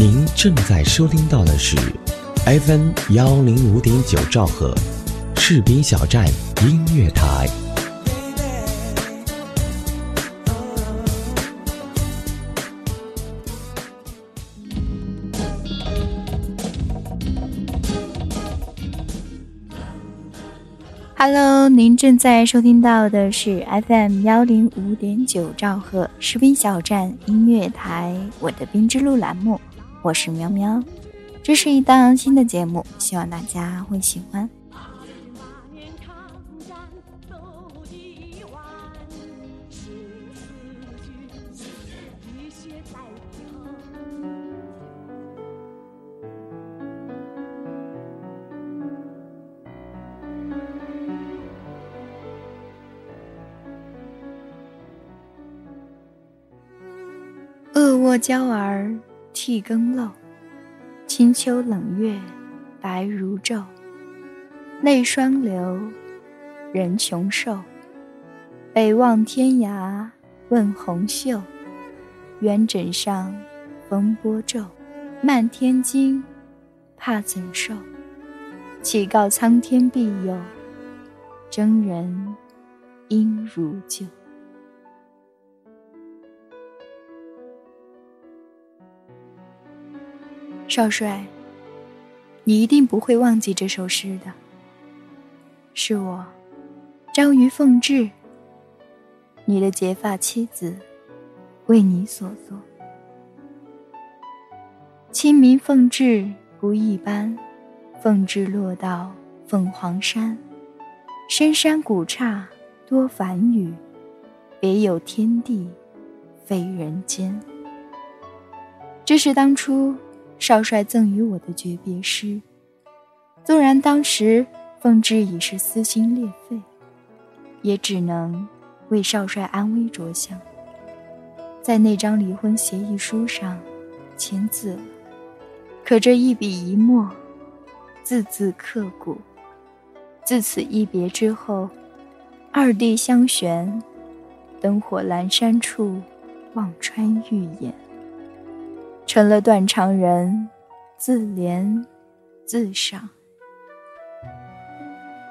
您正在收听到的是 FM 幺零五点九兆赫，士兵小站音乐台。Hello，您正在收听到的是 FM 幺零五点九兆赫士兵小站音乐台，我的冰之路栏目，我是喵喵，这是一档新的节目，希望大家会喜欢。恶卧娇儿涕更漏，清秋冷月白如昼。泪双流，人穷瘦。北望天涯问红袖，元枕上风波骤。漫天惊，怕怎受？乞告苍天庇佑，征人应如旧。少帅，你一定不会忘记这首诗的。是我，张于凤至，你的结发妻子，为你所作。清明凤至不一般，凤至落到凤凰山，深山古刹多繁语，别有天地非人间。这是当初。少帅赠予我的诀别诗，纵然当时奉旨已是撕心裂肺，也只能为少帅安危着想，在那张离婚协议书上签字了。可这一笔一墨，字字刻骨。自此一别之后，二地相悬，灯火阑珊处，望穿玉眼。成了断肠人，自怜自赏。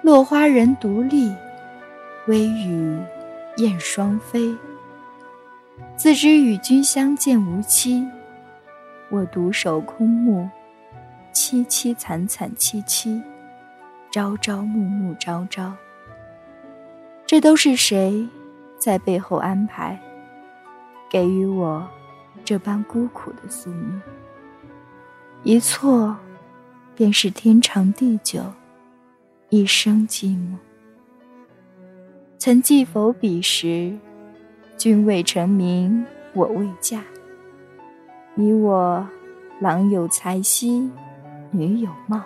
落花人独立，微雨燕双飞。自知与君相见无期，我独守空墓，凄凄惨惨戚戚，朝朝暮暮朝朝。这都是谁在背后安排，给予我？这般孤苦的宿命，一错，便是天长地久，一生寂寞。曾记否彼时，君未成名，我未嫁。你我，郎有才兮，女有貌，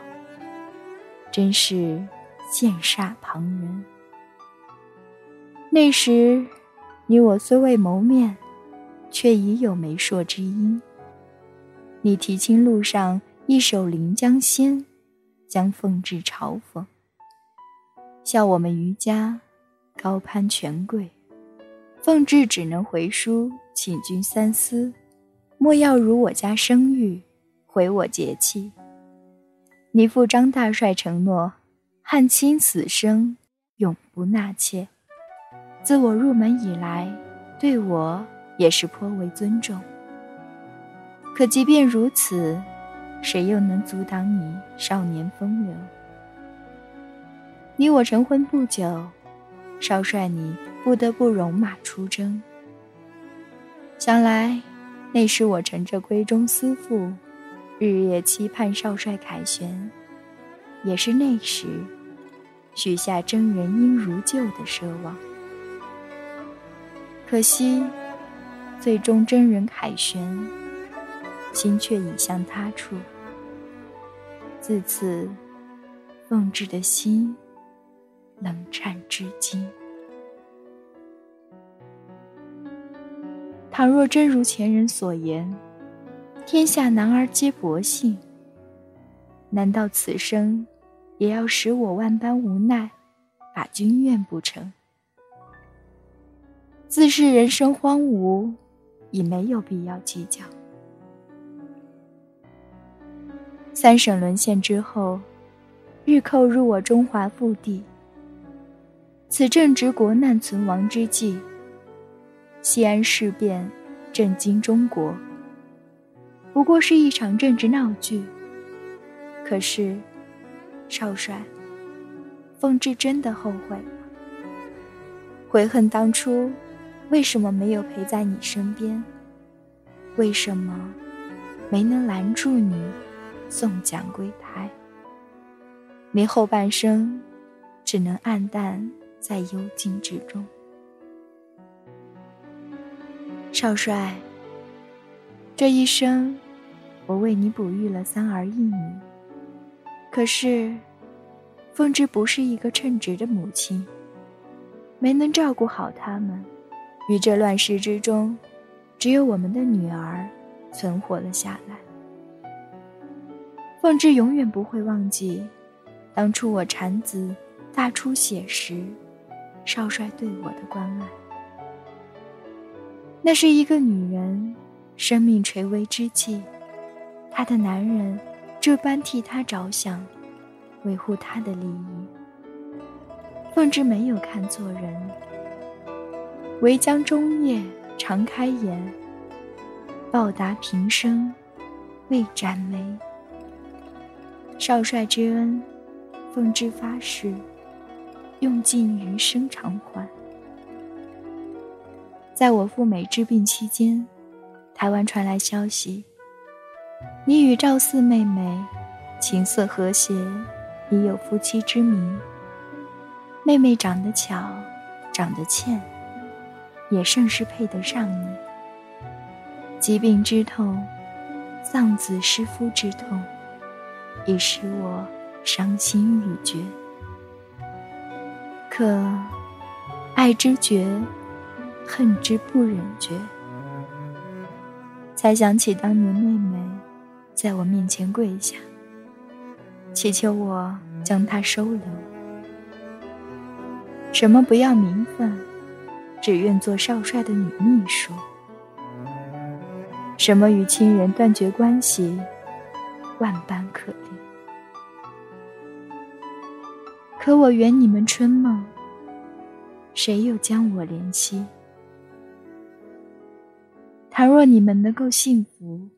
真是羡煞旁人。那时，你我虽未谋面。却已有媒妁之音。你提亲路上一首《临江仙》，将凤至嘲讽，笑我们余家高攀权贵，凤至只能回书请君三思，莫要辱我家声誉，毁我节气。你父张大帅承诺，汉卿死生永不纳妾。自我入门以来，对我。也是颇为尊重。可即便如此，谁又能阻挡你少年风流？你我成婚不久，少帅你不得不戎马出征。想来，那时我乘着闺中思妇，日夜期盼少帅凯旋，也是那时许下征人应如旧的奢望。可惜。最终真人凯旋，心却已向他处。自此，凤至的心冷颤至今。倘若真如前人所言，天下男儿皆薄幸，难道此生也要使我万般无奈，把君怨不成？自是人生荒芜。已没有必要计较。三省沦陷之后，日寇入我中华腹地。此正值国难存亡之际。西安事变，震惊中国。不过是一场政治闹剧。可是，少帅，奉至真的后悔了，悔恨当初为什么没有陪在你身边，为什么没能拦住你送蒋归台。你后半生只能黯淡在幽静之中。少帅，这一生，我为你哺育了三儿一女。可是，凤芝不是一个称职的母亲，没能照顾好他们。于这乱世之中，只有我们的女儿存活了下来。凤芝永远不会忘记，当初我产子大出血时，少帅对我的关爱。那是一个女人，生命垂危之际，她的男人这般替她着想，维护她的利益。凤芝没有看错人。唯将终夜长开眼，报答平生未展眉。少帅之恩，凤芝发誓，用尽余生偿还。在我赴美治病期间，台湾传来消息，你与赵四妹妹琴瑟和谐，已有夫妻之名。妹妹长得巧，长得欠，也甚是配得上你。疾病之痛，丧子失夫之痛，已使我伤心欲绝。可爱之绝。恨之不忍绝，才想起当年妹妹在我面前跪下，祈求我将她收留。什么不要名分，只愿做少帅的女秘书。什么与亲人断绝关系，万般可怜。可我圆你们春梦，谁又将我怜惜？倘若你们能够幸福，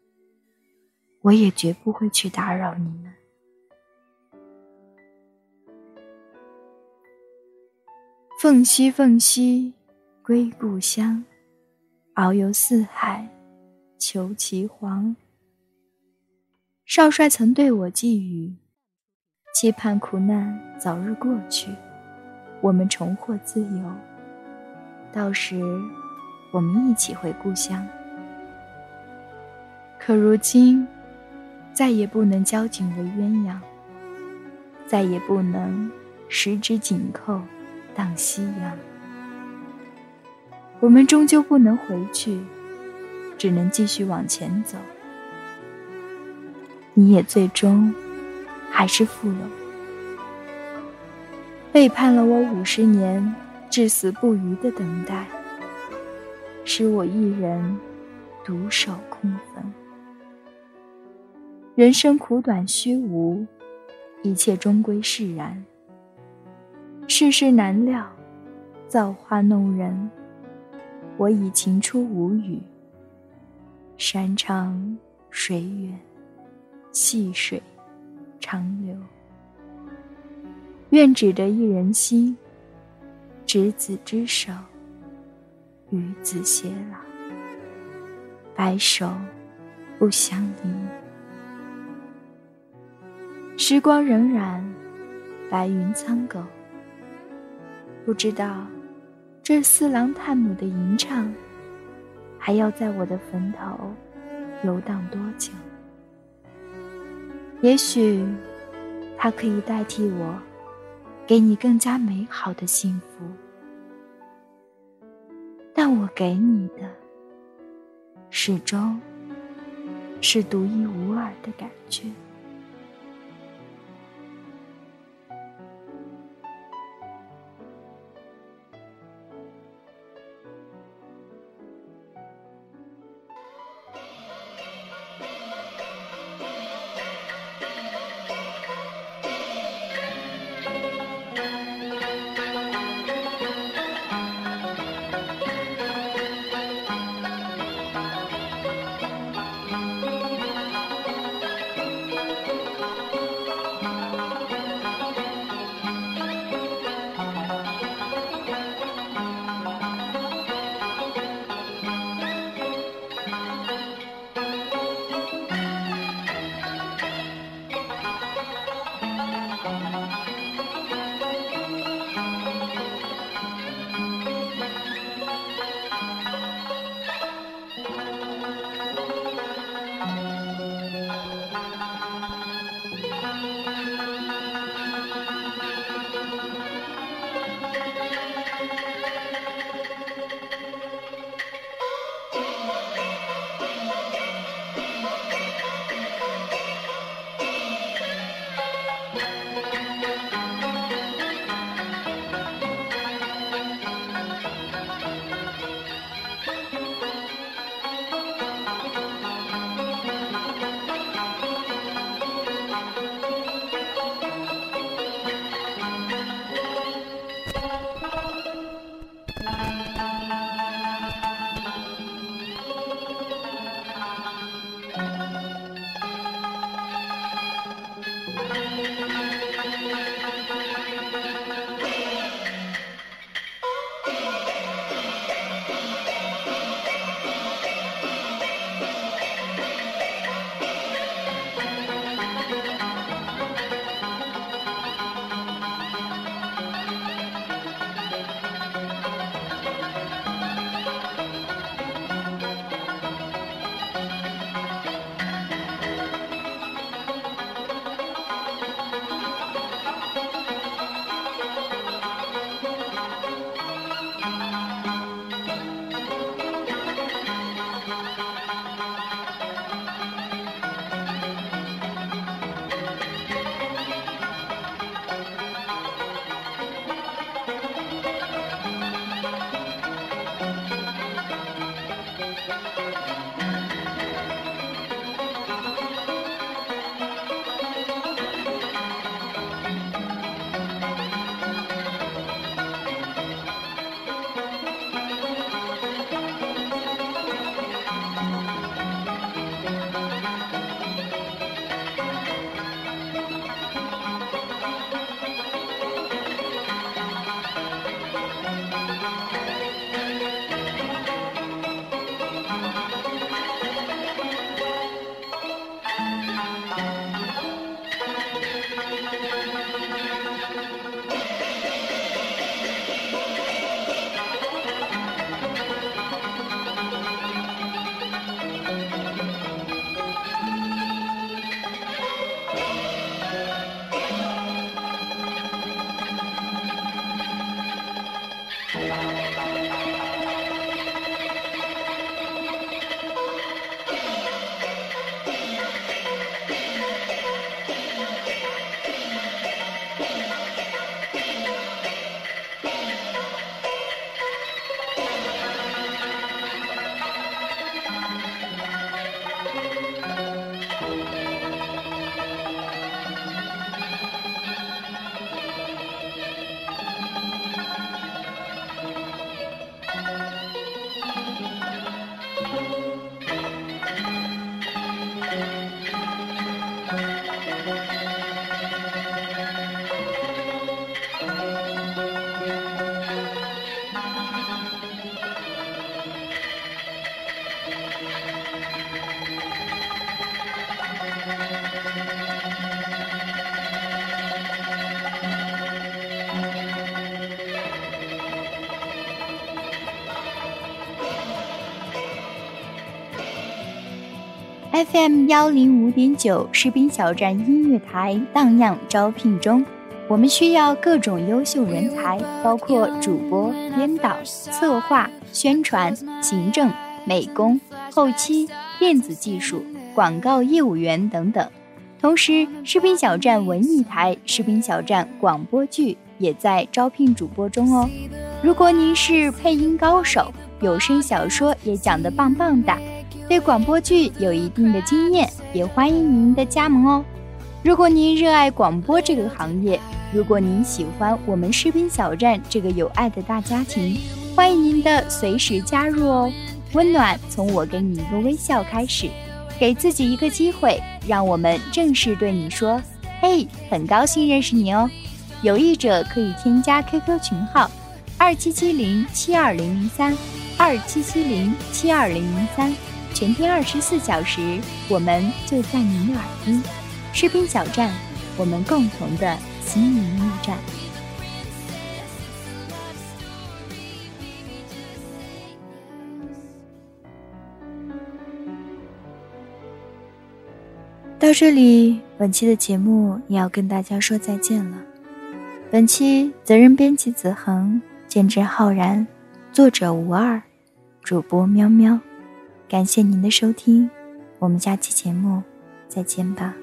我也绝不会去打扰你们。凤兮凤兮，归故乡，遨游四海，求其凰。少帅曾对我寄语，期盼苦难早日过去，我们重获自由。到时，我们一起回故乡。可如今，再也不能交颈为鸳鸯，再也不能十指紧扣荡夕阳。我们终究不能回去，只能继续往前走。你也最终还是负了我，背叛了我五十年至死不渝的等待，使我一人独守空坟。人生苦短虚无，一切终归释然。世事难料，造化弄人。我已情出无语。山长水远，细水长流。愿只得一人心，执子之手，与子偕老，白首不相离。时光荏苒，白云苍狗。不知道这四郎探母的吟唱，还要在我的坟头游荡多久？也许，它可以代替我，给你更加美好的幸福。但我给你的，始终是独一无二的感觉。FM 幺零五点九士兵小站音乐台荡漾招聘中，我们需要各种优秀人才，包括主播、编导、策划、宣传、行政、美工、后期、电子技术、广告业务员等等。同时，士兵小站文艺台、士兵小站广播剧也在招聘主播中哦。如果您是配音高手，有声小说也讲得棒棒的。对广播剧有一定的经验，也欢迎您的加盟哦。如果您热爱广播这个行业，如果您喜欢我们士兵小站这个有爱的大家庭，欢迎您的随时加入哦。温暖从我给你一个微笑开始，给自己一个机会，让我们正式对你说：“嘿，很高兴认识你哦。”有意者可以添加 QQ 群号：二七七零七二零零三，二七七零七二零零三。全天二十四小时，我们就在您的耳边。士兵小站，我们共同的心灵驿站。到这里，本期的节目也要跟大家说再见了。本期责任编辑子恒，监制浩然，作者吴二，主播喵喵。感谢您的收听，我们下期节目再见吧。